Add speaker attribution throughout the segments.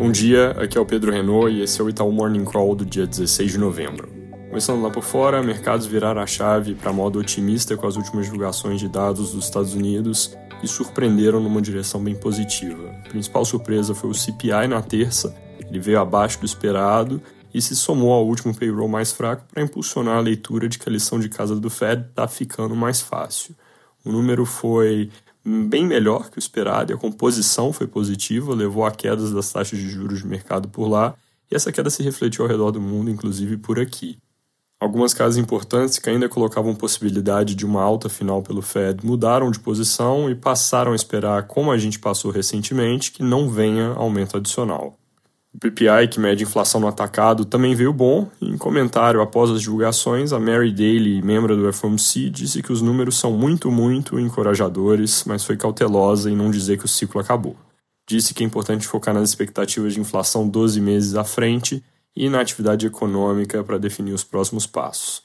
Speaker 1: Bom dia, aqui é o Pedro Renault e esse é o Itaú Morning Call do dia 16 de novembro. Começando lá por fora, mercados viraram a chave para modo otimista com as últimas divulgações de dados dos Estados Unidos e surpreenderam numa direção bem positiva. A principal surpresa foi o CPI na terça, ele veio abaixo do esperado e se somou ao último payroll mais fraco para impulsionar a leitura de que a lição de casa do Fed está ficando mais fácil. O número foi bem melhor que o esperado e a composição foi positiva, levou a quedas das taxas de juros de mercado por lá, e essa queda se refletiu ao redor do mundo, inclusive por aqui. Algumas casas importantes que ainda colocavam possibilidade de uma alta final pelo Fed mudaram de posição e passaram a esperar, como a gente passou recentemente, que não venha aumento adicional. O PPI, que mede inflação no atacado, também veio bom. Em comentário após as divulgações, a Mary Daly, membro do FOMC, disse que os números são muito, muito encorajadores, mas foi cautelosa em não dizer que o ciclo acabou. Disse que é importante focar nas expectativas de inflação 12 meses à frente e na atividade econômica para definir os próximos passos.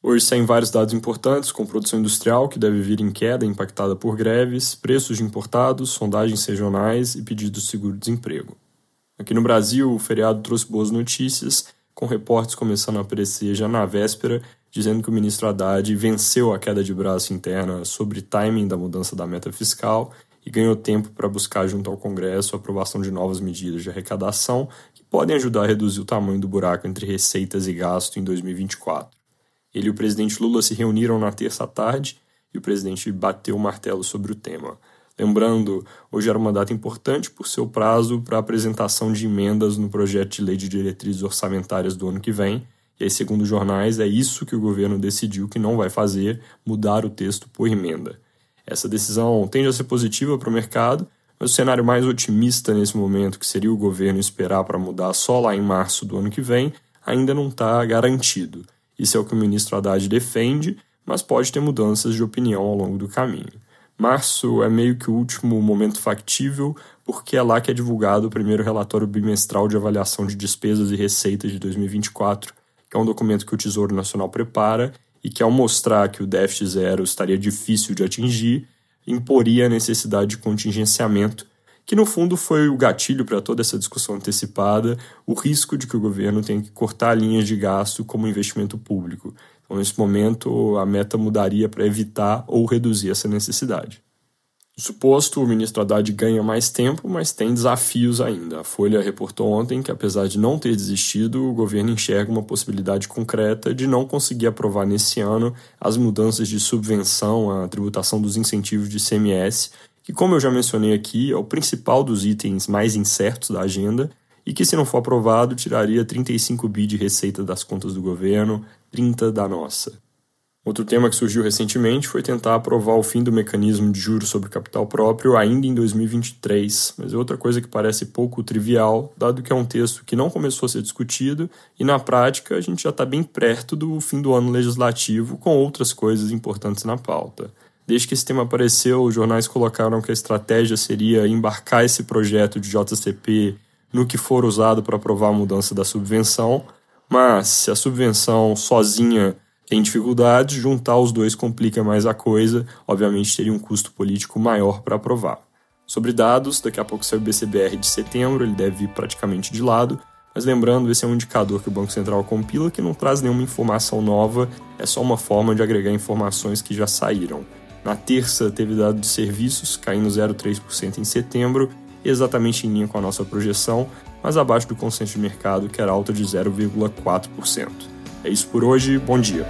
Speaker 1: Hoje saem vários dados importantes, com produção industrial, que deve vir em queda, impactada por greves, preços de importados, sondagens regionais e pedidos de seguro-desemprego. Aqui no Brasil, o feriado trouxe boas notícias, com reportes começando a aparecer já na véspera, dizendo que o ministro Haddad venceu a queda de braço interna sobre timing da mudança da meta fiscal e ganhou tempo para buscar junto ao Congresso a aprovação de novas medidas de arrecadação que podem ajudar a reduzir o tamanho do buraco entre receitas e gasto em 2024. Ele e o presidente Lula se reuniram na terça tarde e o presidente bateu o martelo sobre o tema. Lembrando, hoje era uma data importante por seu prazo para apresentação de emendas no projeto de lei de diretrizes orçamentárias do ano que vem. E aí, segundo os jornais, é isso que o governo decidiu que não vai fazer, mudar o texto por emenda. Essa decisão tende a ser positiva para o mercado, mas o cenário mais otimista nesse momento, que seria o governo esperar para mudar só lá em março do ano que vem, ainda não está garantido. Isso é o que o ministro Haddad defende, mas pode ter mudanças de opinião ao longo do caminho. Março é meio que o último momento factível, porque é lá que é divulgado o primeiro relatório bimestral de avaliação de despesas e receitas de 2024, que é um documento que o Tesouro Nacional prepara e que, ao mostrar que o déficit zero estaria difícil de atingir, imporia a necessidade de contingenciamento, que no fundo foi o gatilho para toda essa discussão antecipada, o risco de que o governo tenha que cortar linhas de gasto como investimento público, então, nesse momento, a meta mudaria para evitar ou reduzir essa necessidade. Suposto, o ministro Haddad ganha mais tempo, mas tem desafios ainda. A Folha reportou ontem que, apesar de não ter desistido, o governo enxerga uma possibilidade concreta de não conseguir aprovar nesse ano as mudanças de subvenção à tributação dos incentivos de CMS, que, como eu já mencionei aqui, é o principal dos itens mais incertos da agenda e que, se não for aprovado, tiraria 35 bi de receita das contas do governo, 30 da nossa. Outro tema que surgiu recentemente foi tentar aprovar o fim do mecanismo de juros sobre capital próprio ainda em 2023, mas é outra coisa que parece pouco trivial, dado que é um texto que não começou a ser discutido e, na prática, a gente já está bem perto do fim do ano legislativo com outras coisas importantes na pauta. Desde que esse tema apareceu, os jornais colocaram que a estratégia seria embarcar esse projeto de JCP no que for usado para aprovar a mudança da subvenção, mas se a subvenção sozinha tem dificuldades, juntar os dois complica mais a coisa, obviamente teria um custo político maior para aprovar. Sobre dados, daqui a pouco sai o BCBR de setembro, ele deve vir praticamente de lado, mas lembrando, esse é um indicador que o Banco Central compila que não traz nenhuma informação nova, é só uma forma de agregar informações que já saíram. Na terça, teve dado de serviços, caindo 0,3% em setembro, exatamente em linha com a nossa projeção, mas abaixo do consenso de mercado, que era alta de 0,4%. É isso por hoje, bom dia.